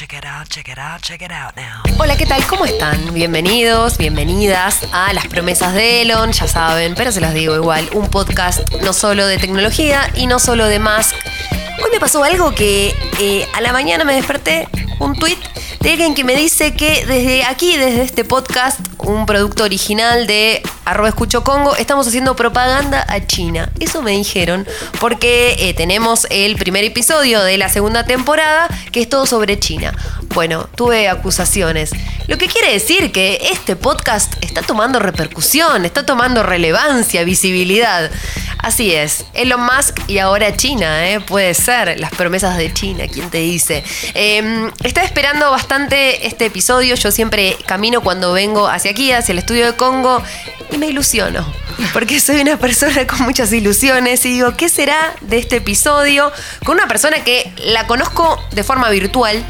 check it out, check it out, check it out now. Hola, ¿qué tal? ¿Cómo están? Bienvenidos, bienvenidas a Las Promesas de Elon, ya saben, pero se los digo igual, un podcast no solo de tecnología y no solo de Musk. Hoy me pasó algo que eh, a la mañana me desperté, un tweet de alguien que me dice que desde aquí, desde este podcast, un producto original de arroba escucho Congo, estamos haciendo propaganda a China. Eso me dijeron porque eh, tenemos el primer episodio de la segunda temporada que es todo sobre China. Bueno, tuve acusaciones. Lo que quiere decir que este podcast está tomando repercusión, está tomando relevancia, visibilidad. Así es, Elon Musk y ahora China, ¿eh? puede ser, las promesas de China, ¿quién te dice? Eh, estaba esperando bastante este episodio, yo siempre camino cuando vengo hacia aquí, hacia el estudio de Congo, y me ilusiono, porque soy una persona con muchas ilusiones y digo, ¿qué será de este episodio? Con una persona que la conozco de forma virtual,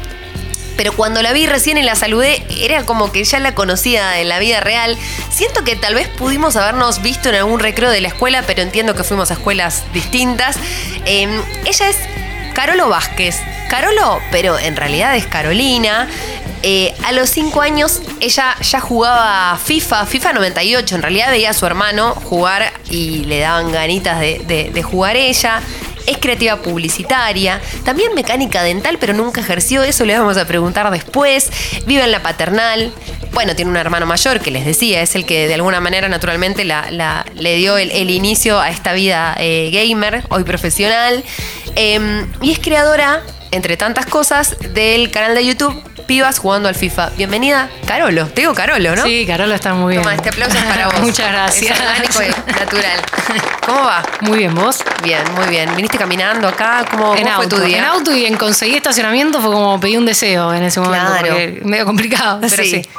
pero cuando la vi recién y la saludé, era como que ya la conocía en la vida real. Siento que tal vez pudimos habernos visto en algún recreo de la escuela, pero entiendo que fuimos a escuelas distintas. Eh, ella es Carolo Vázquez. Carolo, pero en realidad es Carolina. Eh, a los 5 años ella ya jugaba FIFA, FIFA 98. En realidad veía a su hermano jugar y le daban ganitas de, de jugar ella es creativa publicitaria, también mecánica dental, pero nunca ejerció eso, le vamos a preguntar después. Vive en la paternal. Bueno, tiene un hermano mayor que les decía, es el que de alguna manera naturalmente la, le dio el, inicio a esta vida eh, gamer, hoy profesional. Eh, y es creadora, entre tantas cosas, del canal de YouTube pibas jugando al FIFA. Bienvenida, Carolo. Te digo Carolo, ¿no? Sí, Carolo está muy bien. Toma, este aplauso es para vos. Muchas gracias. Es orgánico y natural. ¿Cómo va? Muy bien, ¿vos? Bien, muy bien. ¿Viniste caminando acá? ¿Cómo, en cómo auto, fue tu día? En auto y en conseguir estacionamiento fue como pedir un deseo en ese momento. Claro. Medio complicado, pero sí. sí.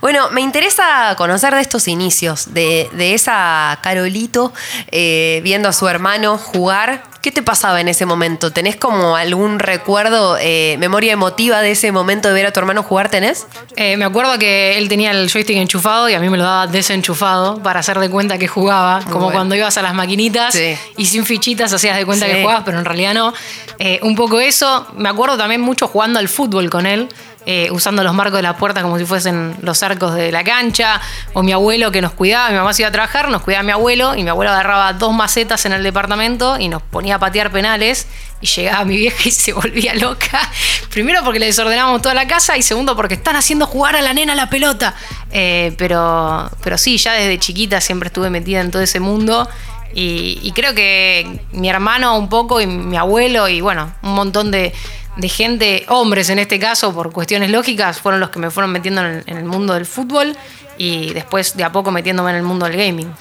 Bueno, me interesa conocer de estos inicios, de, de esa Carolito eh, viendo a su hermano jugar. ¿Qué te pasaba en ese momento? ¿Tenés como algún recuerdo, eh, memoria emotiva de ese momento de ver a tu hermano jugar? ¿Tenés? Eh, me acuerdo que él tenía el joystick enchufado y a mí me lo daba desenchufado para hacer de cuenta que jugaba. Como bueno. cuando ibas a las maquinitas sí. y sin fichitas hacías de cuenta sí. que jugabas, pero en realidad no. Eh, un poco eso. Me acuerdo también mucho jugando al fútbol con él. Eh, usando los marcos de la puerta como si fuesen los arcos de la cancha, o mi abuelo que nos cuidaba, mi mamá se iba a trabajar, nos cuidaba mi abuelo, y mi abuelo agarraba dos macetas en el departamento y nos ponía a patear penales, y llegaba mi vieja y se volvía loca, primero porque le desordenábamos toda la casa, y segundo porque están haciendo jugar a la nena la pelota. Eh, pero, pero sí, ya desde chiquita siempre estuve metida en todo ese mundo. Y, y creo que mi hermano un poco y mi abuelo y bueno, un montón de, de gente, hombres en este caso, por cuestiones lógicas, fueron los que me fueron metiendo en el, en el, mundo del fútbol y después de a poco metiéndome en el mundo del gaming.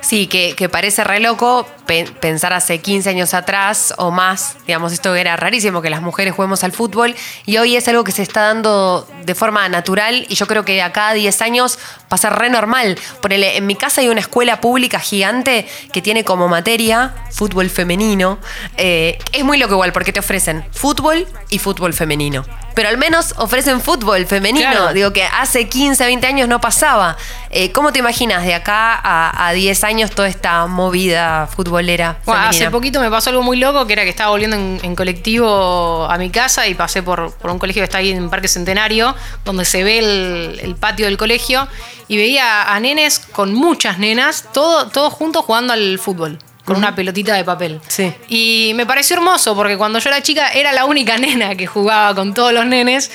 Sí, que, que parece re loco pe pensar hace 15 años atrás o más, digamos, esto era rarísimo que las mujeres juguemos al fútbol y hoy es algo que se está dando de forma natural y yo creo que a 10 años va a ser re normal. En mi casa hay una escuela pública gigante que tiene como materia fútbol femenino. Eh, es muy loco igual porque te ofrecen fútbol y fútbol femenino. Pero al menos ofrecen fútbol femenino. Claro. Digo que hace 15, 20 años no pasaba. Eh, ¿Cómo te imaginas de acá a, a 10 años toda esta movida futbolera? Bueno, hace poquito me pasó algo muy loco que era que estaba volviendo en, en colectivo a mi casa y pasé por, por, un colegio que está ahí en Parque Centenario, donde se ve el, el patio del colegio, y veía a nenes con muchas nenas, todos todo juntos jugando al fútbol con una pelotita de papel. Sí. Y me pareció hermoso porque cuando yo era chica era la única nena que jugaba con todos los nenes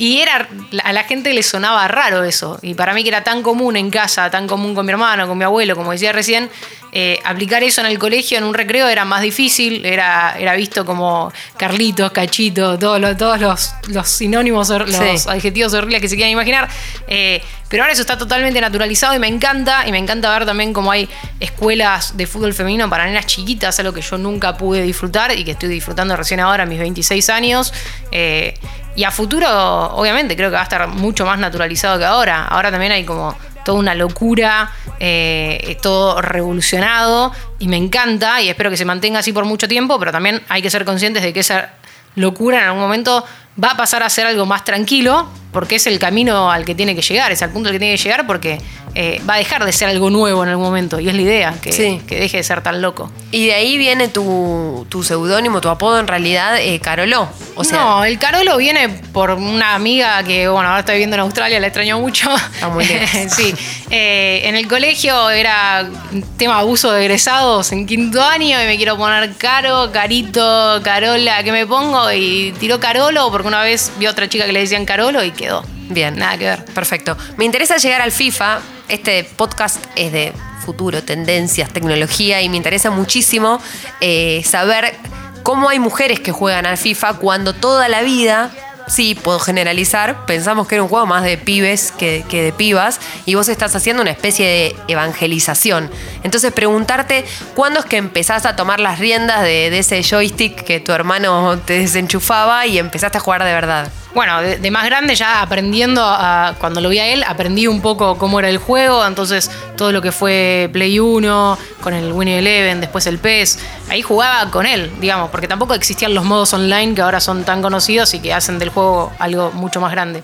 y era a la gente le sonaba raro eso. Y para mí que era tan común en casa, tan común con mi hermano, con mi abuelo, como decía recién, eh, aplicar eso en el colegio, en un recreo, era más difícil, era, era visto como Carlitos, Cachito, todos los, todos los, los sinónimos, los sí. adjetivos horribles que se quieran imaginar. Eh, pero ahora eso está totalmente naturalizado y me encanta, y me encanta ver también cómo hay escuelas de fútbol femenino para nenas chiquitas, algo que yo nunca pude disfrutar y que estoy disfrutando recién ahora a mis 26 años. Eh, y a futuro, obviamente, creo que va a estar mucho más naturalizado que ahora. Ahora también hay como toda una locura, eh, todo revolucionado y me encanta y espero que se mantenga así por mucho tiempo, pero también hay que ser conscientes de que esa locura en algún momento va a pasar a ser algo más tranquilo, porque es el camino al que tiene que llegar, es al punto al que tiene que llegar porque eh, va a dejar de ser algo nuevo en algún momento. Y es la idea, que, que deje de ser tan loco. Y de ahí viene tu, tu seudónimo, tu apodo en realidad, eh, Caroló. O sea, no, el Carolo viene por una amiga que, bueno, ahora está viviendo en Australia, la extraño mucho. Está muy lejos. sí. Eh, en el colegio era tema abuso de egresados en quinto año y me quiero poner Caro, Carito, Carola, ¿qué me pongo? Y tiró Carolo porque una vez vi a otra chica que le decían Carolo y quedó. Bien. Nada que ver. Perfecto. Me interesa llegar al FIFA. Este podcast es de futuro, tendencias, tecnología y me interesa muchísimo eh, saber cómo hay mujeres que juegan al FIFA cuando toda la vida sí, puedo generalizar, pensamos que era un juego más de pibes que, de pibas y vos estás haciendo una especie de evangelización. Entonces preguntarte cuándo es que empezás a tomar las riendas de, de ese joystick que tu hermano te desenchufaba y empezaste a jugar de verdad. Bueno, de, de, más grande ya aprendiendo, a, cuando lo vi a él, aprendí un poco cómo era el juego, entonces todo lo que fue Play 1, con el Winnie Eleven, después el PES, ahí jugaba con él, digamos, porque tampoco existían los modos online que ahora son tan conocidos y que hacen del juego algo mucho más grande.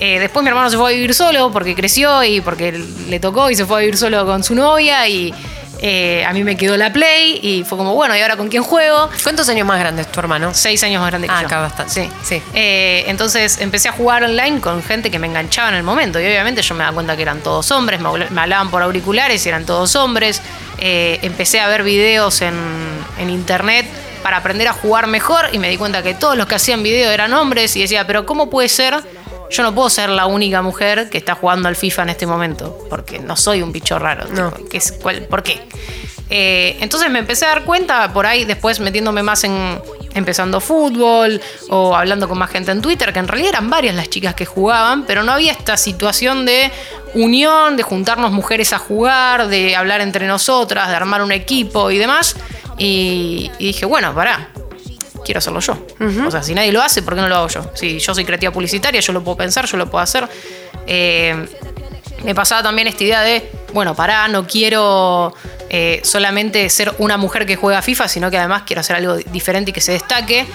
Eh, después mi hermano se fue a vivir solo porque creció y porque le tocó y se fue a vivir solo con su novia y eh, a mí me quedó la Play y fue como, bueno, ¿y ahora con quién juego? ¿Cuántos años más grande es tu hermano? Seis años más grande que ah, yo. acá bastante. Sí. sí. Eh, entonces empecé a jugar online con gente que me enganchaba en el momento y obviamente yo me daba cuenta que eran todos hombres, me, me hablaban por auriculares y eran todos hombres. Eh, empecé a ver videos en, en internet para aprender a jugar mejor y me di cuenta que todos los que hacían video eran hombres y decía, pero ¿cómo puede ser? Yo no puedo ser la única mujer que está jugando al FIFA en este momento, porque no soy un bicho raro. No. ¿Qué es, cuál, ¿Por qué? Eh, entonces me empecé a dar cuenta por ahí, después metiéndome más en empezando fútbol o hablando con más gente en Twitter, que en realidad eran varias las chicas que jugaban, pero no había esta situación de unión, de juntarnos mujeres a jugar, de hablar entre nosotras, de armar un equipo y demás. Y, y dije, bueno, pará, quiero hacerlo yo. Uh -huh. O sea, si nadie lo hace, ¿por qué no lo hago yo? Si yo soy creativa publicitaria, yo lo puedo pensar, yo lo puedo hacer. Eh, me pasaba también esta idea de, bueno, pará, no quiero eh, solamente ser una mujer que juega FIFA, sino que además quiero hacer algo diferente y que se destaque.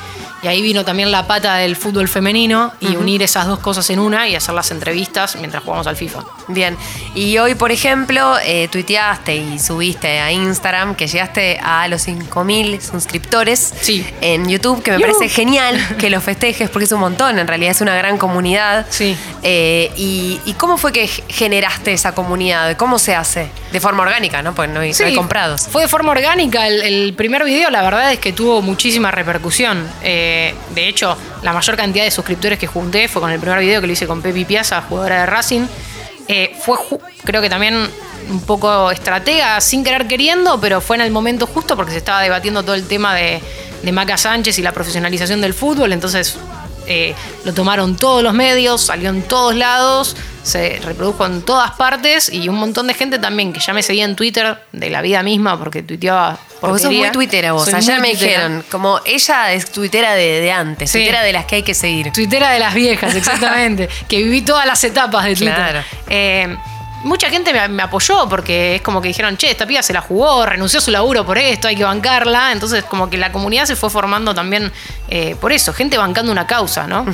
Y ahí vino también la pata del fútbol femenino y uh -huh. unir esas dos cosas en una y hacer las entrevistas mientras jugamos al FIFA. Bien, y hoy, por ejemplo, eh, tuiteaste y subiste a Instagram que llegaste a los 5.000 suscriptores sí. en YouTube, que me Yuhu. parece genial que lo festejes porque es un montón, en realidad es una gran comunidad. Sí. Eh, y, y, cómo fue que generaste esa comunidad? ¿Cómo se hace? De forma orgánica, ¿no? Porque no hay, sí, no hay comprados. Fue de forma orgánica. El, el, primer video, la verdad es que tuvo muchísima repercusión. Eh, de hecho, la mayor cantidad de suscriptores que junté fue con el primer video que lo hice con Pepi Piazza, jugadora de Racing. Eh, fue, creo que también un poco estratega, sin querer queriendo, pero fue en el momento justo porque se estaba debatiendo todo el tema de, de Maca Sánchez y la profesionalización del fútbol. Entonces eh, lo tomaron todos los medios, salió en todos lados, se reprodujo en todas partes y un montón de gente también que ya me seguía en Twitter de la vida misma porque tuiteaba. Vos sos muy tuitera vos. Soy Ayer me tuitera. dijeron, como ella es tuitera de, de antes, Sí. tuitera de las que hay que seguir. Tuitera de las viejas, exactamente. que viví todas las etapas de Twitter. Claro. Eh, mucha gente me, apoyó porque es como que dijeron, che, esta piba se la jugó, renunció a su laburo por esto, hay que bancarla. Entonces, como que la comunidad se fue formando también eh, por eso, gente bancando una causa, ¿no?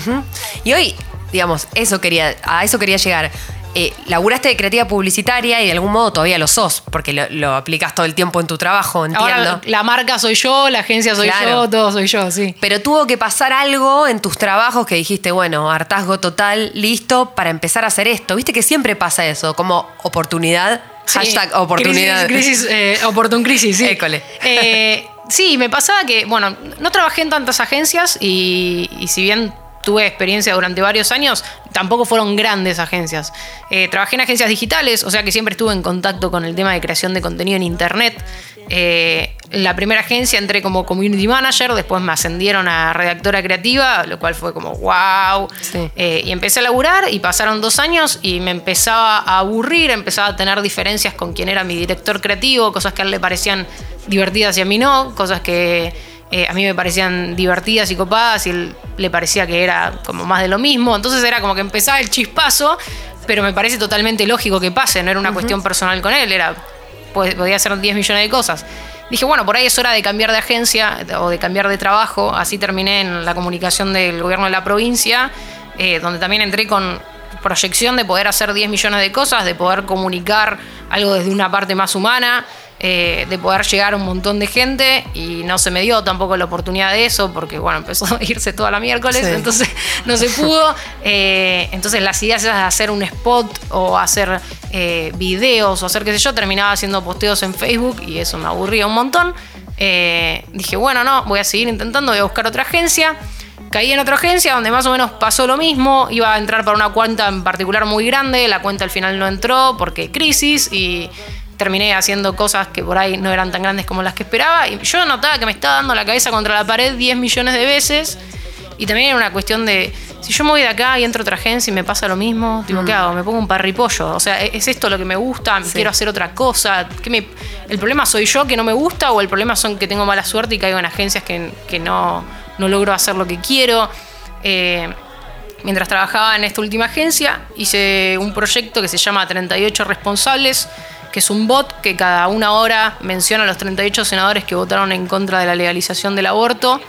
Y hoy, digamos, eso quería, a eso quería llegar. Eh, laburaste de creativa publicitaria y de algún modo todavía lo sos, porque lo, lo aplicas todo el tiempo en tu trabajo, entiendo. Ahora la marca soy yo, la agencia soy Claro. yo, todo soy yo, sí. Pero tuvo que pasar algo en tus trabajos que dijiste, bueno, hartazgo total, listo, para empezar a hacer esto. Viste que siempre pasa eso, como oportunidad, Sí. hashtag oportunidad. Crisis, crisis eh, oportun crisis, sí. École. Eh, sí, me pasaba que, bueno, no trabajé en tantas agencias y, y si bien tuve experiencia durante varios años, tampoco fueron grandes agencias. Eh, trabajé en agencias digitales, o sea que siempre estuve en contacto con el tema de creación de contenido en Internet. Eh, la primera agencia entré como community manager, después me ascendieron a redactora creativa, lo cual fue como wow. Sí. Eh, y empecé a laburar y pasaron dos años y me empezaba a aburrir, empezaba a tener diferencias con quien era mi director creativo, cosas que a él le parecían divertidas y a mí no, cosas que eh, a mí me parecían divertidas y copadas y él le parecía que era como más de lo mismo. Entonces era como que empezaba el chispazo, pero me parece totalmente lógico que pase, no era una cuestión personal con él, era pues, podía hacer 10 millones de cosas. dije, bueno, por ahí es hora de cambiar de agencia o de cambiar de trabajo. Así terminé en la comunicación del gobierno de la provincia, eh, donde también entré con proyección de poder hacer 10 millones de cosas, de poder comunicar algo desde una parte más humana. Eh, de poder llegar a un montón de gente y no se me dio tampoco la oportunidad de eso porque, bueno, empezó a irse toda la miércoles, entonces no se pudo. Eh, entonces las ideas de hacer un spot o hacer eh, videos o hacer qué sé yo, terminaba haciendo posteos en Facebook y eso me aburría un montón. dije, bueno, no, voy a seguir intentando, voy a buscar otra agencia. Caí en otra agencia donde más o menos pasó lo mismo. Iba a entrar para una cuenta en particular muy grande. La cuenta al final no entró porque crisis y terminé haciendo cosas que por ahí no eran tan grandes como las que esperaba. Y yo notaba que me estaba dando la cabeza contra la pared 10 millones de veces. Y también era una cuestión de, si yo me voy de acá y entro a otra agencia y me pasa lo mismo, ¿qué mm. hago? Me pongo un parripollo. O sea, ¿es esto lo que me gusta? ¿Quiero hacer otra cosa? ¿Qué me, ¿El problema soy yo que no me gusta o el problema son que tengo mala suerte y caigo en agencias que, que no, no, logro hacer lo que quiero? Eh, mientras trabajaba en esta última agencia, hice un proyecto que se llama 38 Responsables, que es un bot que cada una hora menciona a los 38 senadores que votaron en contra de la legalización del aborto.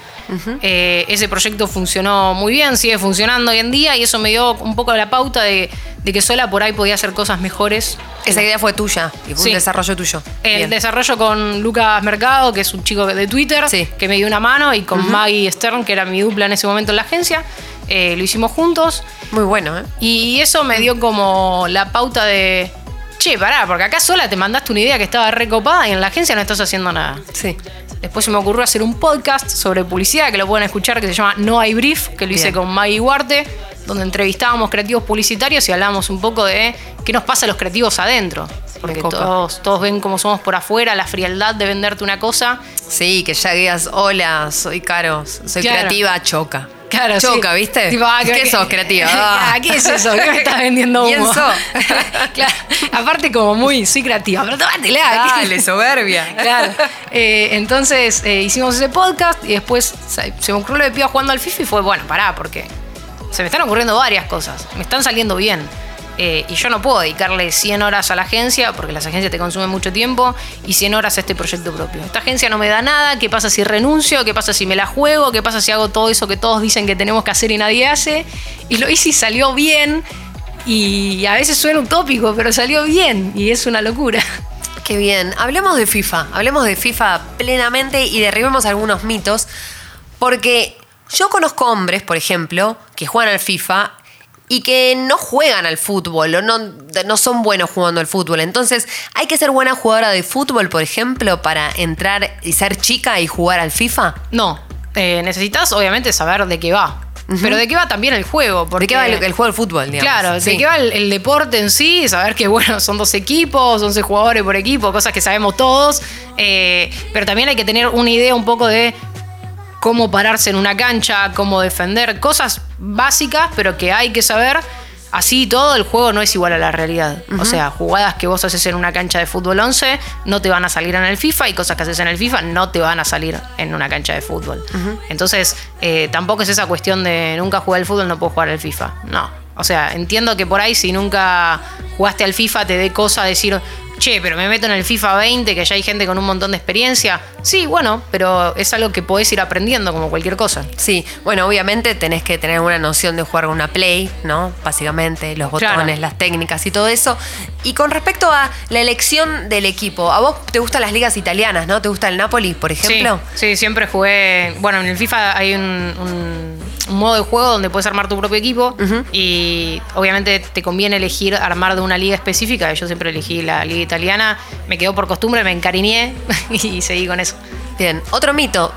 Eh, ese proyecto funcionó muy bien, sigue funcionando hoy en día y eso me dio un poco la pauta de, que sola por ahí podía hacer cosas mejores. Esa idea fue tuya y fue un desarrollo tuyo. El desarrollo con Lucas Mercado, que es un chico de Twitter, que me dio una mano, y con Maggie Stern, que era mi dupla en ese momento en la agencia. Eh, lo hicimos juntos. Muy bueno, ¿eh? Y eso me dio como la pauta de che, pará, porque acá sola te mandaste una idea que estaba recopada y en la agencia no estás haciendo nada. Sí. Después se me ocurrió hacer un podcast sobre publicidad que lo pueden escuchar, que se llama No hay brief, que lo hice con Maggie Huarte, donde entrevistábamos creativos publicitarios y hablábamos un poco de qué nos pasa a los creativos adentro. Porque todos, todos ven cómo somos por afuera, la frialdad de venderte una cosa. Sí, que ya digas, hola, soy Caro, soy creativa, choca. Claro, Choca, ¿viste? Ah, ¿Qué sos, creativa? Ah. ¿Qué es eso? ¿Qué me estás vendiendo humo? claro. Aparte como muy, soy creativa, pero tomátela. Dale, soberbia. claro. Eh, entonces eh, hicimos ese podcast y después se me ocurrió lo de Pío jugando al FIFA y fue, bueno, pará, porque se me están ocurriendo varias cosas. Me están saliendo bien. Eh, y yo no puedo dedicarle 100 horas a la agencia, porque las agencias te consumen mucho tiempo, y 100 horas a este proyecto propio. Esta agencia no me da nada, ¿qué pasa si renuncio? ¿Qué pasa si me la juego? ¿Qué pasa si hago todo eso que todos dicen que tenemos que hacer y nadie hace? Y lo hice y salió bien, y a veces suena utópico, pero salió bien, y es una locura. Qué bien. Hablemos de FIFA, hablemos de FIFA plenamente y derribemos algunos mitos, porque yo conozco hombres, por ejemplo, que juegan al FIFA y que no juegan al fútbol o no, no son buenos jugando al fútbol. Entonces, ¿hay que ser buena jugadora de fútbol, por ejemplo, para entrar y ser chica y jugar al FIFA? No. Eh, necesitas, obviamente, saber de qué va. Pero de qué va también el juego. Porque, ¿De qué va el, juego del fútbol? Digamos. Claro, de qué va el, deporte en sí, saber que bueno, son dos equipos, 11 jugadores por equipo, cosas que sabemos todos. Eh, pero también hay que tener una idea un poco de cómo pararse en una cancha, cómo defender, cosas básicas, pero que hay que saber. Así todo, el juego no es igual a la realidad. O sea, jugadas que vos haces en una cancha de fútbol 11 no te van a salir en el FIFA y cosas que haces en el FIFA no te van a salir en una cancha de fútbol. Entonces, eh, tampoco es esa cuestión de nunca jugar al fútbol, no puedo jugar al FIFA. No. O sea, entiendo que por ahí si nunca jugaste al FIFA te dé cosa decir, che, pero me meto en el FIFA 20, que ya hay gente con un montón de experiencia. Sí, bueno, pero es algo que podés ir aprendiendo como cualquier cosa. Sí, bueno, obviamente tenés que tener una noción de jugar una play, ¿no? Básicamente, los botones, las técnicas y todo eso. Y con respecto a la elección del equipo, ¿a vos te gustan las ligas italianas, no? ¿Te gusta el Napoli, por ejemplo? Sí, siempre jugué. Bueno, en el FIFA hay un, modo de juego donde puedes armar tu propio equipo y obviamente te conviene elegir armar de una liga específica. Yo siempre elegí la liga italiana, me quedó por costumbre, me encariñé y seguí con eso. Bien, otro mito.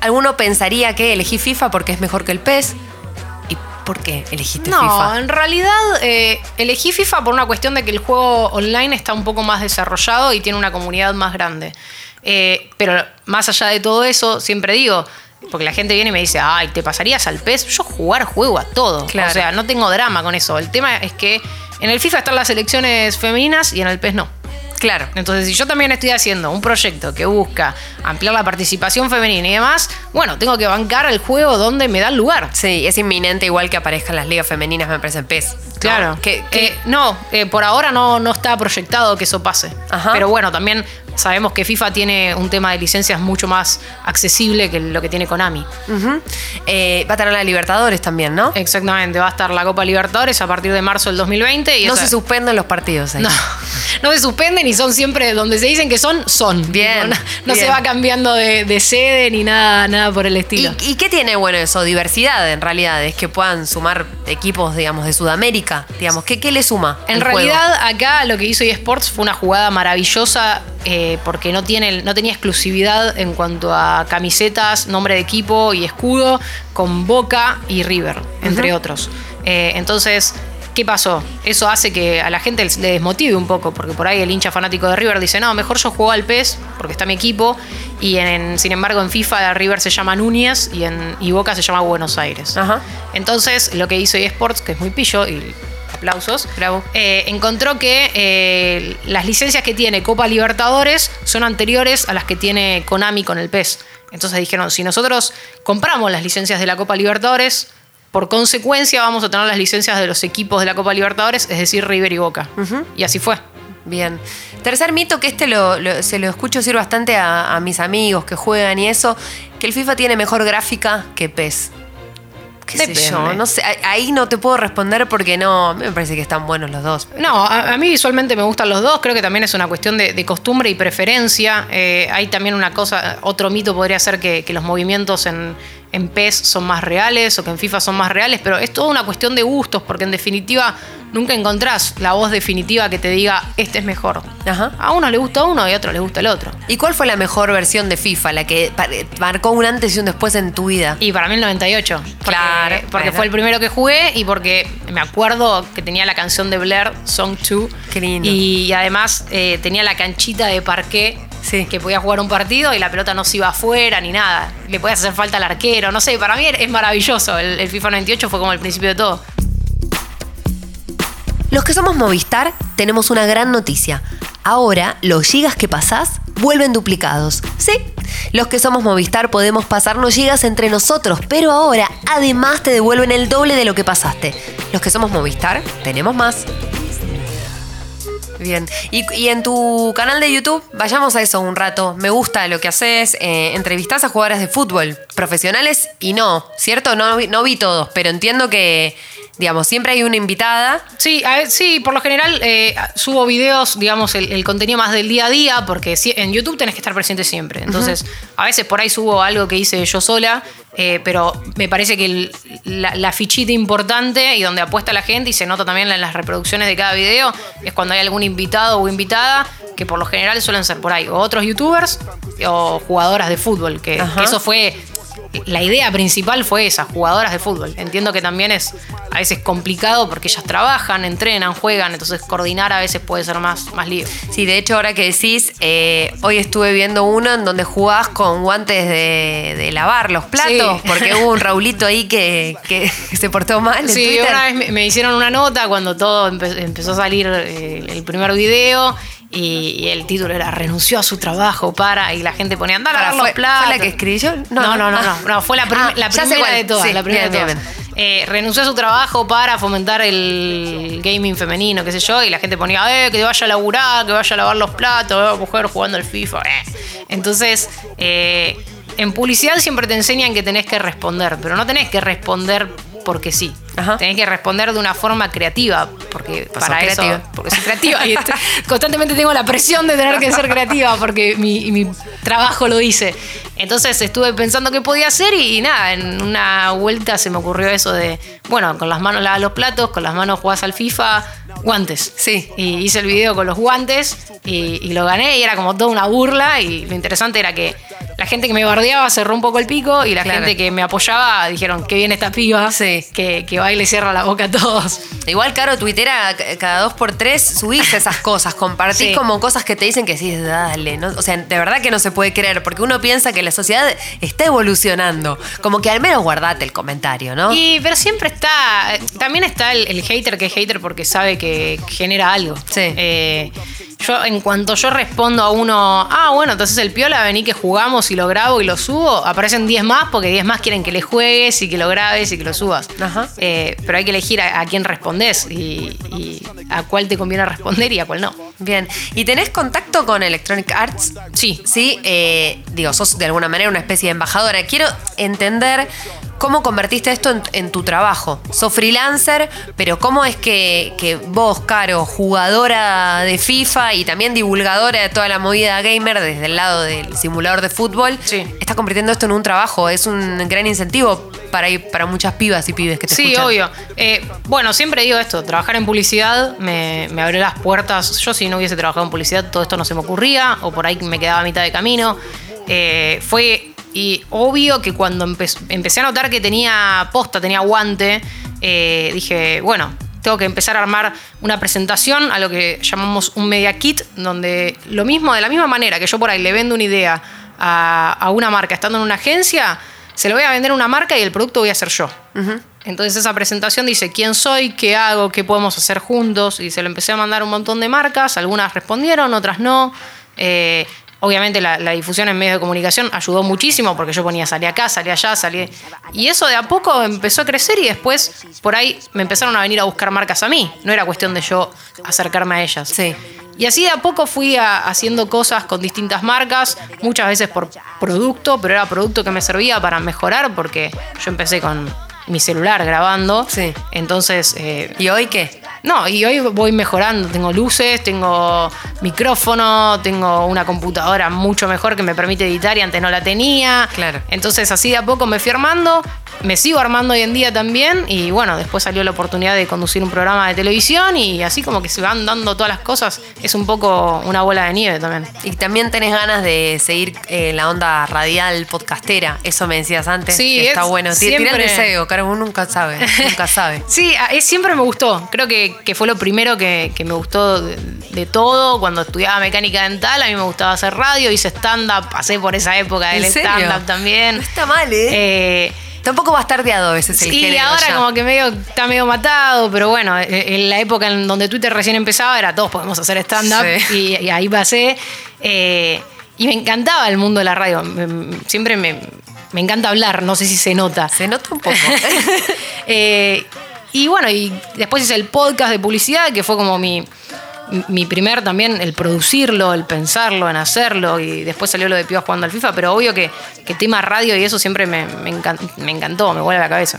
Alguno pensaría que elegí FIFA porque es mejor que el PES. ¿Y por qué elegiste FIFA? No, en realidad eh, elegí FIFA por una cuestión de que el juego online está un poco más desarrollado y tiene una comunidad más grande. Eh, pero más allá de todo eso, siempre digo, porque la gente viene y me dice, ay, ¿te pasarías al PES? Yo jugar juego a todo. O sea, no tengo drama con eso. El tema es que en el FIFA están las selecciones femeninas y en el PES no. Claro. Entonces, si yo también estoy haciendo un proyecto que busca ampliar la participación femenina y demás, bueno, tengo que bancar el juego donde me da el lugar. Sí, es inminente igual que aparezcan las ligas femeninas, me parece, en PES. Claro. Que, no, eh, por ahora no, no está proyectado que eso pase. Pero bueno, también sabemos que FIFA tiene un tema de licencias mucho más accesible que lo que tiene Konami. Eh, va a tener la Libertadores también, ¿no? Exactamente, va a estar la Copa Libertadores a partir de marzo del 2020. Y no se suspenden los partidos. No, no se suspenden y son siempre donde se dicen que son, son. Bien. No, se va cambiando de, sede ni nada, nada por el estilo. ¿Y, qué tiene bueno eso? Diversidad en realidad, es que puedan sumar equipos, digamos, de Sudamérica. Digamos, ¿qué, qué le suma? En realidad, acá lo que hizo eSports fue una jugada maravillosa eh, porque no, tiene, no tenía exclusividad en cuanto a camisetas, nombre de equipo y escudo con Boca y River, entre otros. Eh, entonces, ¿qué pasó? Eso hace que a la gente le desmotive un poco, porque por ahí el hincha fanático de River dice, no, mejor yo juego al PES, porque está mi equipo, y en, sin embargo en FIFA River se llama Núñez y, en, y Boca se llama Buenos Aires. Entonces, lo que hizo eSports, que es muy pillo, y aplausos, Bravo. Eh, encontró que eh, las licencias que tiene Copa Libertadores son anteriores a las que tiene Konami con el PES. Entonces dijeron, si nosotros compramos las licencias de la Copa Libertadores, por consecuencia vamos a tener las licencias de los equipos de la Copa Libertadores, es decir, River y Boca. Y así fue. Bien. Tercer mito que este se lo escucho decir bastante a, a mis amigos que juegan y eso, que el FIFA tiene mejor gráfica que PES qué sé yo, no sé, ahí no te puedo responder porque no, me parece que están buenos los dos. No, a, mí visualmente me gustan los dos, creo que también es una cuestión de, costumbre y preferencia. Eh, hay también una cosa, otro mito podría ser que los movimientos en, en PES son más reales o que en FIFA son más reales, pero es toda una cuestión de gustos, porque en definitiva nunca encontrás la voz definitiva que te diga este es mejor. A uno le gusta uno y a otro le gusta el otro. ¿Y cuál fue la mejor versión de FIFA, la que marcó un antes y un después en tu vida? Y para mí el 98. claro. Porque fue el primero que jugué y porque me acuerdo que tenía la canción de Blair, Song 2. Qué lindo. Y, además eh, tenía la canchita de parqué Sí. Que podía jugar un partido y la pelota no se iba afuera ni nada. Le podías hacer falta al arquero. No sé, para mí es maravilloso. El, el FIFA 98 fue como el principio de todo. Los que somos Movistar tenemos una gran noticia. Ahora los gigas que pasás vuelven duplicados. Sí, los que somos Movistar podemos pasarnos gigas entre nosotros, pero ahora además te devuelven el doble de lo que pasaste. Los que somos Movistar tenemos más. Bien. Y, en tu canal de YouTube, vayamos a eso un rato. Me gusta lo que haces. Eh, entrevistas a jugadores de fútbol, profesionales y no, ¿cierto? No, no vi todos, pero entiendo que Digamos, siempre hay una invitada. Sí, sí, por lo general eh, subo videos, digamos, el, contenido más del día a día, porque en YouTube tenés que estar presente siempre. Entonces, a veces por ahí subo algo que hice yo sola, eh, pero me parece que la, fichita importante y donde apuesta la gente y se nota también en las reproducciones de cada video es cuando hay algún invitado o invitada que por lo general suelen ser por ahí o otros youtubers o jugadoras de fútbol, que eso fue la idea principal fue esa, jugadoras de fútbol. Entiendo que también es a veces complicado porque ellas trabajan, entrenan, juegan, entonces coordinar a veces puede ser más, más libre. Sí, de hecho ahora que decís, eh, hoy estuve viendo uno en donde jugás con guantes de, lavar los platos, porque hubo un Raulito ahí que, se portó mal. sí, una vez me, hicieron una nota cuando todo empezó a salir eh, el primer video y, el título era renunció a su trabajo para y la gente ponía andar a lavar los platos. ¿Fue la que escribió? No, no, no, no, fue la, ah, la primera de todas, la primera de todas. Eh, renunció a su trabajo para fomentar el gaming femenino, qué sé yo, y la gente ponía, eh, que vaya a laburar, que vaya a lavar los platos, eh, mujer jugando al FIFA. Eh. Entonces, eh, en publicidad siempre te enseñan que tenés que responder, pero no tenés que responder porque sí. Tenés que responder de una forma creativa, porque para eso, porque soy creativa y constantemente tengo la presión de tener que ser creativa porque mi, trabajo lo dice. Entonces estuve pensando qué podía hacer y, nada, en una vuelta se me ocurrió eso de, bueno, con las manos lavas los platos, con las manos jugás al FIFA, guantes. Sí. Y hice el video con los guantes y, y lo gané y era como toda una burla y lo interesante era que la gente que me bardeaba cerró un poco el pico y la gente que me apoyaba dijeron, qué bien esta piba, sí. que, que va y le cierra la boca a todos. Igual, Caro, tuitera cada dos por tres subís esas cosas, compartís como cosas que te dicen que sí, dale, ¿no? O sea, de verdad que no se puede creer, porque uno piensa que la sociedad está evolucionando. Como que al menos guardate el comentario, ¿no? Y, pero siempre está, también está el, hater que es hater porque sabe que genera algo. Sí. Eh, yo, en cuanto yo respondo a uno, ah, bueno, entonces el piola, vení que jugamos y lo grabo y lo subo, aparecen 10 más porque 10 más quieren que le juegues y que lo grabes y que lo subas. Eh, pero hay que elegir a, quién respondes y, y, a cuál te conviene responder y a cuál no. Bien. ¿Y tenés contacto con Electronic Arts? Sí. Sí, eh, digo, sos de alguna manera una especie de embajadora. Quiero entender ¿Cómo convertiste esto en, tu trabajo? Sos freelancer, pero ¿cómo es que, vos, Caro, jugadora de FIFA y también divulgadora de toda la movida gamer desde el lado del simulador de fútbol, sí. estás convirtiendo esto en un trabajo? Es un gran incentivo para, para muchas pibas y pibes que te sí, escuchan. Sí, obvio. Eh, bueno, siempre digo esto, trabajar en publicidad me, me abrió las puertas. Yo si no hubiese trabajado en publicidad todo esto no se me ocurría o por ahí me quedaba a mitad de camino. Eh, fue y obvio que cuando empecé a notar que tenía posta, tenía guante, eh, dije, bueno, tengo que empezar a armar una presentación a lo que llamamos un media kit, donde lo mismo, de la misma manera que yo por ahí le vendo una idea a, una marca estando en una agencia, se lo voy a vender a una marca y el producto voy a hacer yo. Entonces esa presentación dice quién soy, qué hago, qué podemos hacer juntos, y se lo empecé a mandar a un montón de marcas, algunas respondieron, otras no. Eh, Obviamente la, difusión en medios de comunicación ayudó muchísimo porque yo ponía salí acá, salí allá, salí. Y eso de a poco empezó a crecer y después por ahí me empezaron a venir a buscar marcas a mí. No era cuestión de yo acercarme a ellas. Sí. Y así de a poco fui haciendo cosas con distintas marcas, muchas veces por producto, pero era producto que me servía para mejorar porque yo empecé con mi celular grabando. Sí. Entonces. Eh, ¿Y hoy qué? No, y hoy voy mejorando. Tengo luces, tengo micrófono, tengo una computadora mucho mejor que me permite editar y antes no la tenía. Claro. Entonces, así de a poco me fui armando. Me sigo armando hoy en día también. Y bueno, después salió la oportunidad de conducir un programa de televisión. Y así como que se van dando todas las cosas. Es un poco una bola de nieve también. Y también tenés ganas de seguir eh, la onda radial podcastera. Eso me decías antes. Sí, está bueno. Siempre... Tira el deseo, caro, uno nunca sabe. Nunca sabe. sí, siempre me gustó. Creo que que, fue lo primero que, me gustó de, todo. Cuando estudiaba mecánica dental, a mí me gustaba hacer radio, hice stand-up, pasé por esa época del stand-up también. No está mal, ¿eh? eh Tampoco bastardeado a veces el Sí, ahora como que medio, está medio matado, pero bueno, eh, en la época en donde Twitter recién empezaba era todos podemos hacer stand-up y, ahí pasé. Eh, y me encantaba el mundo de la radio. Siempre me, me, encanta hablar, no sé si se nota. Se nota un poco. eh, y bueno, y después hice el podcast de publicidad, que fue como mi, mi primer también, el producirlo, el pensarlo, en hacerlo, y después salió lo de Pibas jugando al FIFA, pero obvio que, que tema radio y eso siempre me, me, encantó, me vuelve a la cabeza.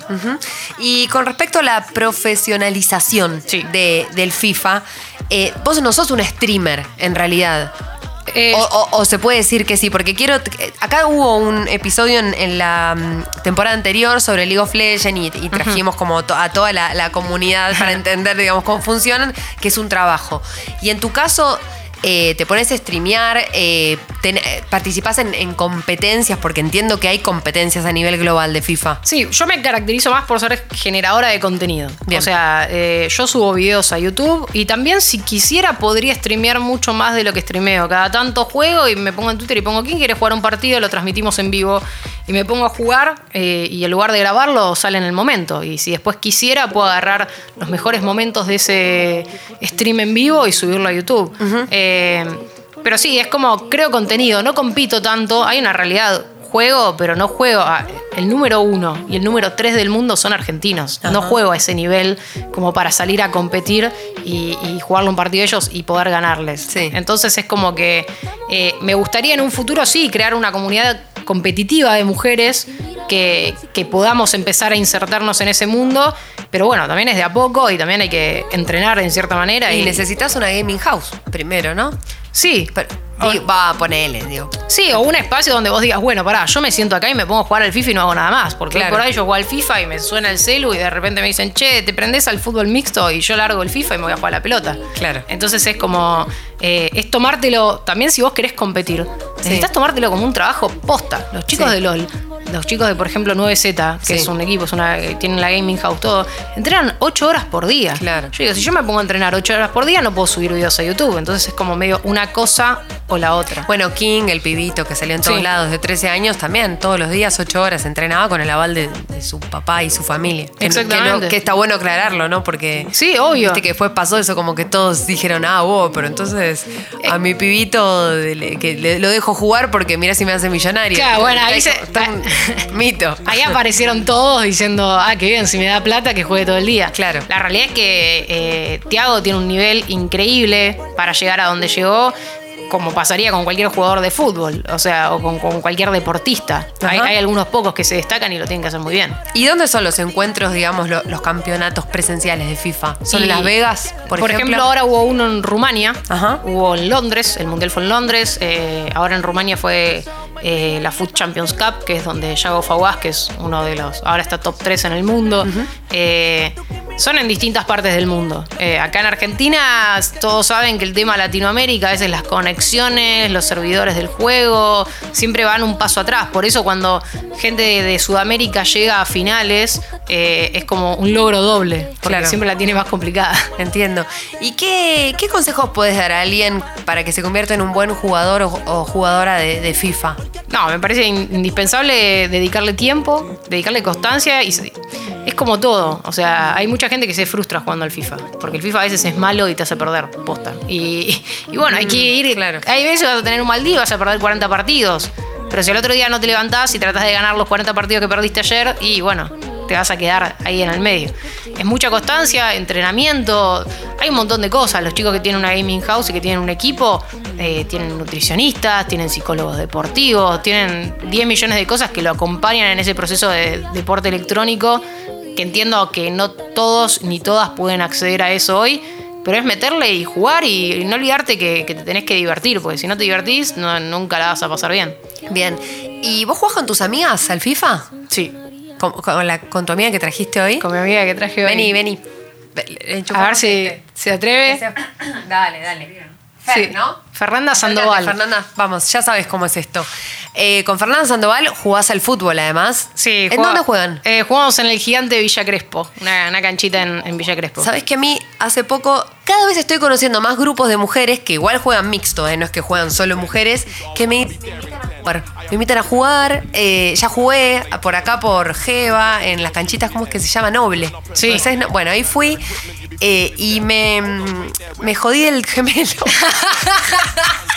Y con respecto a la profesionalización de, del FIFA, eh, vos no sos un streamer, en realidad. Eh, o, se puede decir que sí, porque quiero. Acá hubo un episodio en, la mm, temporada anterior sobre League of Legends y, trajimos como a toda la, la comunidad para entender, digamos, cómo funcionan, que es un trabajo. Y en tu caso, eh, te pones a streamear, eh, eh, participás en, competencias, porque entiendo que hay competencias a nivel global de FIFA. Sí, yo me caracterizo más por ser generadora de contenido. O sea, yo subo videos a YouTube y también si quisiera podría streamear mucho más de lo que streameo. Cada tanto juego y me pongo en Twitter y pongo, ¿quién quiere jugar un partido? Lo transmitimos en vivo y me pongo a jugar y en lugar de grabarlo sale en el momento. Y si después quisiera puedo agarrar los mejores momentos de ese stream en vivo y subirlo a YouTube. Eh, pero sí, es como creo contenido, no compito tanto, hay una realidad. Juego, pero no juego. el número uno y el número tres del mundo son argentinos. No juego a ese nivel como para salir a competir y, jugarle un partido de ellos y poder ganarles. Entonces es como que eh, me gustaría en un futuro, sí, crear una comunidad competitiva de mujeres que, que, podamos empezar a insertarnos en ese mundo. Pero bueno, también es de a poco y también hay que entrenar en cierta manera. Y, necesitas una gaming house primero, ¿no? Sí. Pero, va a ponerle, digo. Sí, o un espacio donde vos digas, bueno, pará, yo me siento acá y me pongo a jugar al FIFA y no hago nada más. Porque por ahí yo juego al FIFA y me suena el celu y de repente me dicen, che, ¿te prendés al fútbol mixto? Y yo largo el FIFA y me voy a jugar a la pelota. Claro. Entonces es como, eh, es tomártelo, también si vos querés competir, necesitas tomártelo como un trabajo posta. Los chicos de LOL los chicos de, por ejemplo, 9Z, que es un equipo, es una, tienen la gaming house, todo, entrenan 8 horas por día. Claro. Yo digo, si yo me pongo a entrenar 8 horas por día, no puedo subir videos a YouTube. Entonces es como medio una cosa o la otra. Bueno, King, el pibito que salió en todos lados de 13 años, también todos los días, 8 horas, entrenaba con el aval de, su papá y su familia. Exactamente. Que, está bueno aclararlo, ¿no? Porque. Sí, obvio. Viste que después pasó eso, como que todos dijeron, ah, wow, pero entonces a mi pibito que lo dejo jugar porque mira si me hace millonario. Claro, bueno, ahí se, Mito. Ahí aparecieron todos diciendo, ah, qué bien, si me da plata que juegue todo el día. Claro. La realidad es que eh, Thiago tiene un nivel increíble para llegar a donde llegó como pasaría con cualquier jugador de fútbol, o sea, o con, cualquier deportista. Hay, algunos pocos que se destacan y lo tienen que hacer muy bien. ¿Y dónde son los encuentros, digamos, los campeonatos presenciales de FIFA? ¿Son en Las Vegas, por, por ejemplo? ahora hubo uno en Rumania, hubo en Londres, el Mundial fue en Londres, eh, ahora en Rumania fue eh, la Food Champions Cup, que es donde Yago Fawaz, que es uno de los, ahora está top 3 en el mundo son en distintas partes del mundo. Eh, acá en Argentina todos saben que el tema Latinoamérica, a veces las conexiones, los servidores del juego, siempre van un paso atrás. Por eso cuando gente de, Sudamérica llega a finales, eh, es como un logro doble, porque siempre la tiene más complicada. Entiendo. ¿Y qué, consejos puedes dar a alguien para que se convierta en un buen jugador o, jugadora de, de, FIFA? No, me parece indispensable dedicarle tiempo, dedicarle constancia y es como todo. O sea, hay mucha gente que se frustra jugando al FIFA. Porque el FIFA a veces es malo y te hace perder, posta. Y, bueno, hay que ir. Claro. Hay veces que vas a tener un mal día y vas a perder 40 partidos. Pero si el otro día no te levantás y tratás de ganar los 40 partidos que perdiste ayer, y bueno, te vas a quedar ahí en el medio. Es mucha constancia, entrenamiento, hay un montón de cosas. Los chicos que tienen una gaming house y que tienen un equipo, eh, tienen nutricionistas, tienen psicólogos deportivos, tienen 10 millones de cosas que lo acompañan en ese proceso de deporte electrónico que entiendo que no todos ni todas pueden acceder a eso hoy, pero es meterle y jugar y, no olvidarte que, te tenés que divertir, porque si no te divertís, nunca la vas a pasar bien. Bien. ¿Y vos jugás con tus amigas al FIFA? Sí. ¿Con, la, con tu amiga que trajiste hoy? Con mi amiga que traje hoy. Vení, vení. A ver si se atreve. Dale, dale. sí. ¿no? Fernanda Sandoval. Fernanda, vamos, ya sabes cómo es esto. Eh, con Fernanda Sandoval jugás al fútbol, además. Sí. ¿En dónde juegan? Eh, jugamos en el gigante Villa Crespo, una, canchita en, Villa Crespo. Sabes que a mí hace poco, cada vez estoy conociendo más grupos de mujeres que igual juegan mixto, eh, no es que juegan solo mujeres, que me, me invitan a jugar. Eh, ya jugué por acá por Jeva, en las canchitas, ¿cómo es que se llama? Noble. Sí. bueno, ahí fui y me, me jodí el gemelo.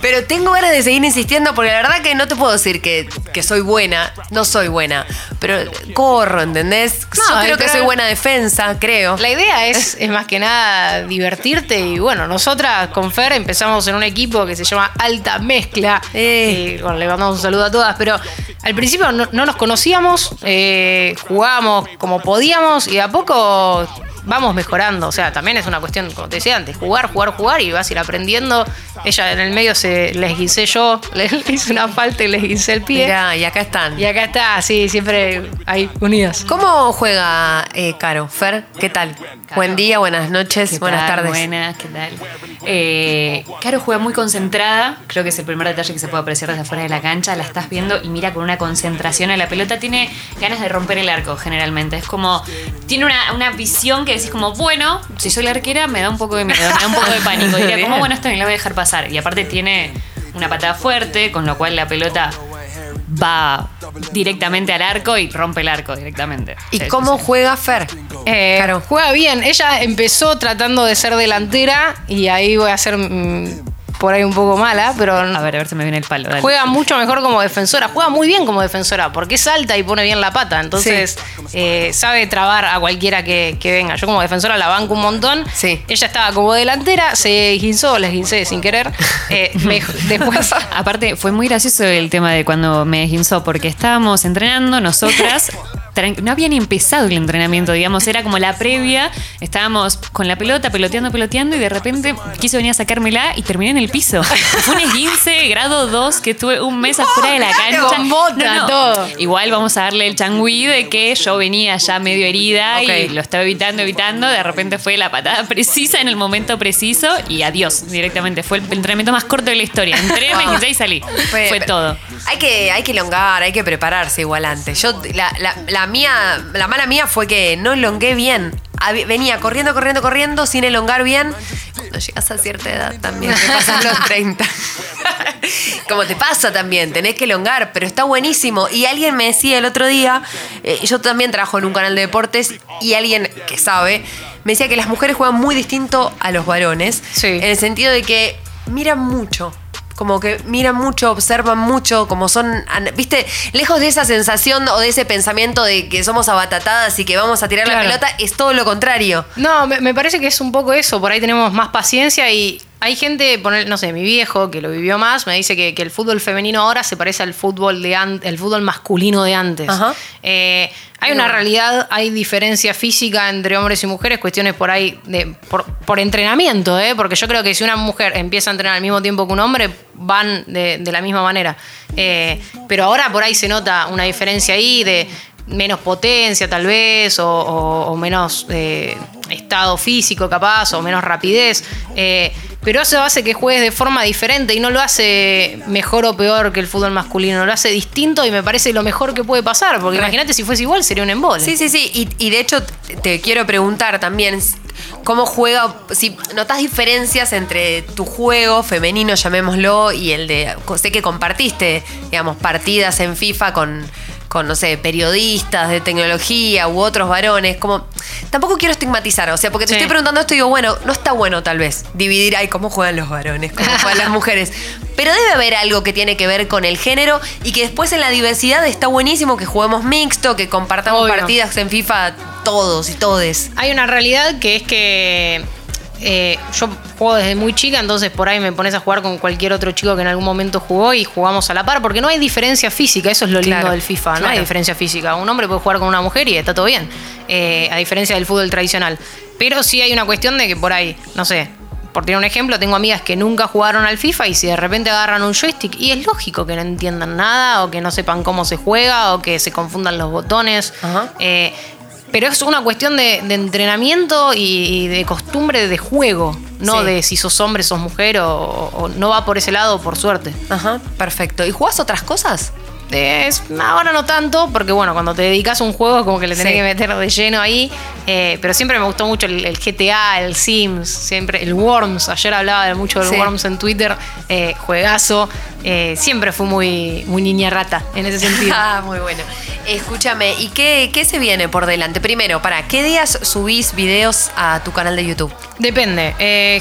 Pero tengo ganas de seguir insistiendo porque la verdad que no te puedo decir que, soy buena. No soy buena. Pero corro, ¿entendés? Yo creo que soy buena defensa, creo. La idea es, es más que nada divertirte. Y bueno, nosotras con Fer empezamos en un equipo que se llama Alta Mezcla. Eh. Y, bueno, le mandamos un saludo a todas. Pero al principio no, nos conocíamos, eh, jugábamos como podíamos y a poco vamos mejorando. O sea, también es una cuestión, como te decía antes, jugar, jugar, jugar y vas a ir aprendiendo. Ella en el medio se les guisé yo, le hice una falta y les guisé el pie. y acá están. Y acá está, sí, siempre hay unidas. ¿Cómo juega eh, Caro? Fer, ¿qué tal? Buen día, buenas noches, buenas tardes. Buenas, ¿qué tal? Eh, Caro juega muy concentrada, creo que es el primer detalle que se puede apreciar desde afuera de la cancha, la estás viendo y mira con una concentración a la pelota, tiene ganas de romper el arco generalmente, es como, tiene una, una visión que decís como, bueno, si soy la arquera me da un poco de miedo, me da un poco de pánico. Diría, como, bueno, esto bien, la voy a dejar pasar. Y aparte tiene una patada fuerte, con lo cual la pelota va directamente al arco y rompe el arco directamente. ¿Y cómo juega Fer? Eh, claro. Juega bien. Ella empezó tratando de ser delantera y ahí voy a hacer por ahí un poco mala, pero. A ver, a ver si me viene el palo. Juega mucho mejor como defensora. Juega muy bien como defensora, porque salta y pone bien la pata. Entonces, eh, sabe trabar a cualquiera que, venga. Yo como defensora la banco un montón. Sí. Ella estaba como delantera, se guinzó, les guincé sin querer. Eh, después. Aparte, fue muy gracioso el tema de cuando me guinzó, porque estábamos entrenando nosotras no había ni empezado el entrenamiento, digamos, era como la previa, estábamos con la pelota, peloteando, peloteando, y de repente quiso venir a sacármela y terminé en el piso. Fue un esguince grado 2 que estuve un mes afuera de la cancha. todo. Igual vamos a darle el changüí de que yo venía ya medio herida y lo estaba evitando, evitando. De repente fue la patada precisa en el momento preciso y adiós directamente. Fue el entrenamiento más corto de la historia. Entré, me y salí. Fue, todo. Hay que, hay que elongar, hay que prepararse igual antes. Yo, la, la mía, la mala mía fue que no elongué bien. Venía corriendo, corriendo, corriendo sin elongar bien. Cuando llegas a cierta edad también, te pasan los 30. Como te pasa también, tenés que elongar, pero está buenísimo. Y alguien me decía el otro día, eh, yo también trabajo en un canal de deportes, y alguien que sabe, me decía que las mujeres juegan muy distinto a los varones. En el sentido de que miran mucho como que miran mucho, observan mucho, como son, viste, lejos de esa sensación o de ese pensamiento de que somos abatatadas y que vamos a tirar la pelota, es todo lo contrario. No, me, parece que es un poco eso, por ahí tenemos más paciencia y hay gente, no sé, mi viejo que lo vivió más, me dice que, el fútbol femenino ahora se parece al fútbol de el fútbol masculino de antes. Eh, hay una realidad, hay diferencia física entre hombres y mujeres, cuestiones por ahí de, por, entrenamiento, ¿eh? porque yo creo que si una mujer empieza a entrenar al mismo tiempo que un hombre, van de, la misma manera. Eh, pero ahora por ahí se nota una diferencia ahí de menos potencia tal vez, o, menos eh, estado físico capaz, o menos rapidez. Eh, pero eso hace que juegues de forma diferente y no lo hace mejor o peor que el fútbol masculino, lo hace distinto y me parece lo mejor que puede pasar, porque imagínate si fuese igual, sería un embole. Sí, sí, sí, y, y de hecho te quiero preguntar también, cómo juega, si notas diferencias entre tu juego femenino, llamémoslo, y el de, sé que compartiste, digamos, partidas en FIFA con con, no sé, periodistas de tecnología u otros varones, como tampoco quiero estigmatizar, o sea, porque te estoy preguntando esto y digo, bueno, no está bueno tal vez dividir, ay, cómo juegan los varones, cómo juegan las mujeres, pero debe haber algo que tiene que ver con el género y que después en la diversidad está buenísimo que juguemos mixto, que compartamos partidas en FIFA todos y todes. Hay una realidad que es que eh, yo juego desde muy chica, entonces por ahí me pones a jugar con cualquier otro chico que en algún momento jugó y jugamos a la par, porque no hay diferencia física, eso es lo lindo del FIFA, no hay diferencia física. Un hombre puede jugar con una mujer y está todo bien, eh, a diferencia del fútbol tradicional. Pero sí hay una cuestión de que por ahí, no sé, por tener un ejemplo, tengo amigas que nunca jugaron al FIFA y si de repente agarran un joystick, y es lógico que no entiendan nada o que no sepan cómo se juega o que se confundan los botones. Eh, pero es una cuestión de, entrenamiento y, de costumbre de juego, no de si sos hombre, sos mujer o, no va por ese lado, por suerte. Ajá, perfecto. ¿Y jugás otras cosas? ahora no tanto, porque bueno, cuando te dedicas a un juego como que le tenés que meter de lleno ahí. Eh, pero siempre me gustó mucho el, GTA, el Sims, siempre el Worms. Ayer hablaba de mucho del Worms en Twitter. Eh, juegazo. Eh, siempre fui muy, muy niña rata en ese sentido. ah, muy bueno. Escúchame, ¿y qué, qué se viene por delante? Primero, ¿para qué días subís videos a tu canal de YouTube? Depende.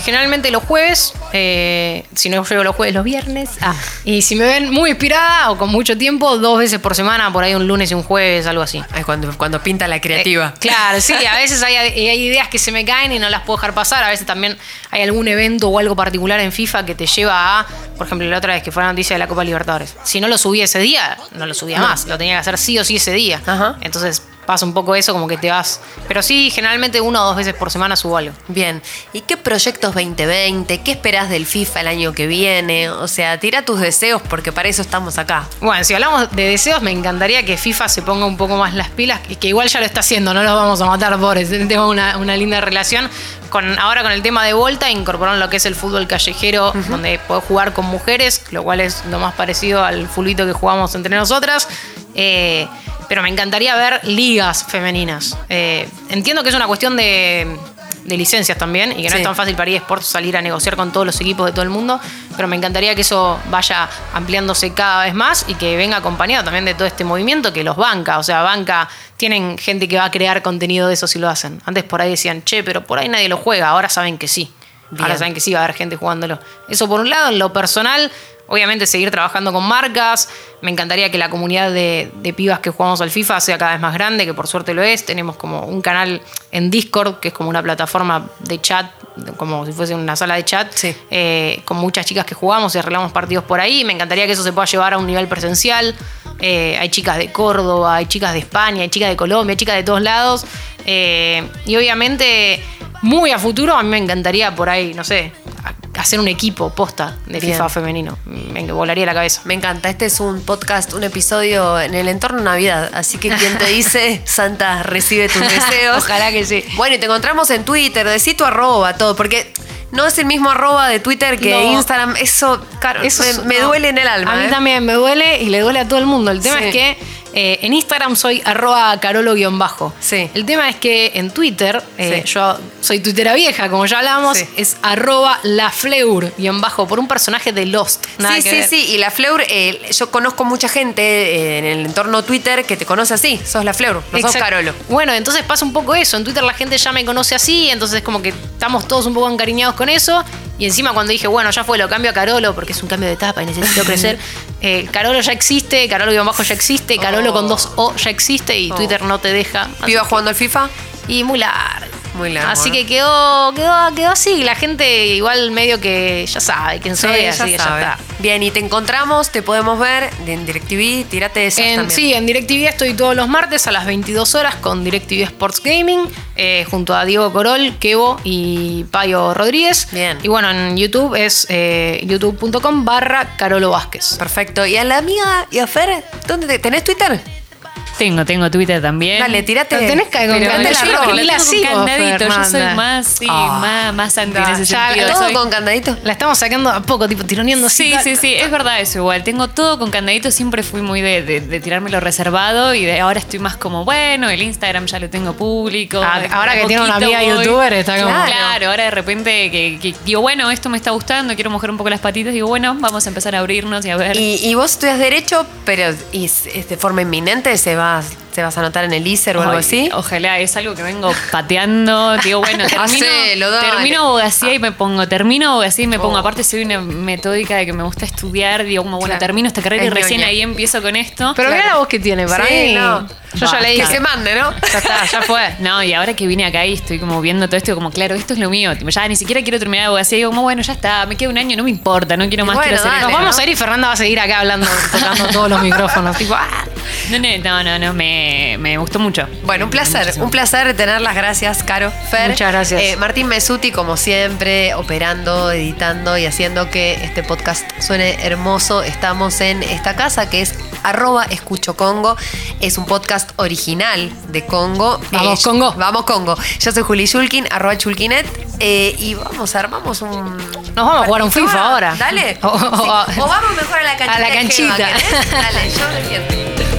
generalmente los jueves. si no llego los jueves, los viernes. Ah. Y si me ven muy inspirada o con mucho tiempo dos veces por semana, por ahí un lunes y un jueves, algo así. Es cuando, cuando pinta la creativa. Eh, claro, sí, a veces hay, ideas que se me caen y no las puedo dejar pasar. A veces también hay algún evento o algo particular en FIFA que te lleva a, por ejemplo, la otra vez que fue la noticia de la Copa Libertadores. Si no lo subí ese día, no lo subía más. Lo tenía que hacer sí o sí ese día. Entonces pasa un poco eso, como que te vas. Pero sí, generalmente una o dos veces por semana subo algo. Bien. ¿Y qué proyectos 2020? ¿Qué esperás del FIFA el año que viene? O sea, tira tus deseos porque para eso estamos acá. Bueno, si hablamos de deseos, me encantaría que FIFA se ponga un poco más las pilas, y que igual ya lo está haciendo, no los vamos a matar por eso. Tengo una, linda relación. Con, ahora con el tema de Volta, incorporaron lo que es el fútbol callejero, donde puedo jugar con mujeres, lo cual es lo más parecido al fulito que jugamos entre nosotras. Eh, pero me encantaría ver ligas femeninas. Eh, entiendo que es una cuestión de, licencias también y que no es tan fácil para eSports salir a negociar con todos los equipos de todo el mundo, pero me encantaría que eso vaya ampliándose cada vez más y que venga acompañado también de todo este movimiento que los banca. O sea, banca, tienen gente que va a crear contenido de eso si lo hacen. Antes por ahí decían, che, pero por ahí nadie lo juega, ahora saben que sí. Ahora saben que sí va a haber gente jugándolo. Eso por un lado, en lo personal, obviamente seguir trabajando con marcas. Me encantaría que la comunidad de, pibas que jugamos al FIFA sea cada vez más grande, que por suerte lo es. Tenemos como un canal en Discord, que es como una plataforma de chat, como si fuese una sala de chat, eh, con muchas chicas que jugamos y arreglamos partidos por ahí. Me encantaría que eso se pueda llevar a un nivel presencial. Eh, hay chicas de Córdoba, hay chicas de España, hay chicas de Colombia, hay chicas de todos lados. Eh, y obviamente, muy a futuro, a mí me encantaría por ahí, no sé, hacer un equipo posta de FIFA femenino. Me volaría la cabeza. Me encanta. Este es un podcast, un episodio en el entorno Navidad. Así que quien te dice, Santa, recibe tus deseos. Ojalá que sí. Bueno, y te encontramos en Twitter, decí tu arroba, todo, porque no es el mismo arroba de Twitter que Instagram. Eso, claro, eso me, duele en el alma. A mí ¿eh? también me duele y le duele a todo el mundo. El tema es que eh, en Instagram soy arroba carolo-bajo. Sí. El tema es que en Twitter, eh, yo soy tuitera vieja, como ya hablamos, es arroba lafleur-bajo por un personaje de Lost. sí, sí, sí. Y la Fleur, yo conozco mucha gente en el entorno Twitter que te conoce así. Sos la Fleur, no sos Carolo. Bueno, entonces pasa un poco eso. En Twitter la gente ya me conoce así, entonces como que estamos todos un poco encariñados con eso. Y encima cuando dije, bueno, ya fue, lo cambio a Carolo porque es un cambio de etapa y necesito crecer. Eh, Carolo ya existe, Carolo bajo ya existe, Carolo con dos O ya existe y Oh. Twitter no te deja. Así ¿Viva que- jugando al FIFA? Y muy largo. Muy largo, Así que quedó, quedó, quedó así. La gente igual medio que ya sabe quién soy, Sí, así que ya está. Bien, y te encontramos, te podemos ver en DirecTV, tírate esas En- también. sí, en DirecTV estoy todos los martes a las 22 horas con DirecTV Sports Gaming, eh, junto a Diego Corol, Kevo y Payo Rodríguez. Bien. Y bueno, en YouTube es eh, youtube.com barra Carolo Vázquez. Perfecto. ¿Y a la amiga y a Fer? ¿Dónde te- tenés Twitter? Tengo, tengo Twitter también. Dale, tirate. Lo tenés que yo la con sigo, candadito, yo soy más, sí, Ah. más, más anti en ese Ya, sentido. ¿Todo Soy- con candadito? La estamos sacando a poco, tipo tironeando así. Sí, tal. sí, sí, es verdad eso igual. Tengo todo con candadito, siempre fui muy de, de, de tirarme lo reservado y de ahora estoy más como, bueno, el Instagram ya lo tengo público. Ah, de- ahora que tiene una amiga voy. youtuber, está como- Claro, ahora de repente que, que digo, bueno, esto me está gustando, quiero mojar un poco las patitas, digo, bueno, vamos a empezar a abrirnos y a ver. Y, y vos estudias Derecho, pero y de forma inminente, ¿se vas, ¿se vas a anotar en el ISER o algo así? Ojalá, es algo que vengo pateando. Digo, bueno, termino, Hacelo, termino abogacía y me pongo, termino abogacía y me pongo. Oh. Aparte, soy una metódica de que me gusta estudiar. Digo, como, bueno, Claro. termino esta carrera y recién ñoña. ahí empiezo con esto. Pero Claro. mira la voz que tiene, para Sí, mí. no. Yo ya le Que dije. se mande, ¿no? Ya está, ya fue. No, y ahora que vine acá y estoy como viendo todo esto, como, claro, esto es lo mío. Ya ni siquiera quiero terminar abogacía. Digo, como, bueno, ya está, me queda un año, no me importa, no quiero más, Bueno, quiero hacer dale, Nos esto. vamos ¿no? a ir y Fernanda va a seguir acá hablando, tocando todos los micrófonos. Tipo, ah. No, no, no, no, no, me, me gustó mucho. Bueno, un placer, Muchísimo. un placer tenerlas. Gracias, Caro. Fer. Muchas gracias. Eh, Martín Mesuti, como siempre, operando, editando y haciendo que este podcast suene hermoso. Estamos en esta casa que es arroba escucho Congo. Es un podcast original de Congo. Vamos, Eh, Congo. Vamos Congo. Yo soy Juli Shulkin, arroba Chulkinet. eh, y vamos, armamos un... Nos vamos a jugar un FIFA ahora. Dale. O- o- Sí. o vamos mejor a la canchita. a la canchita. Dale, yo defiendo.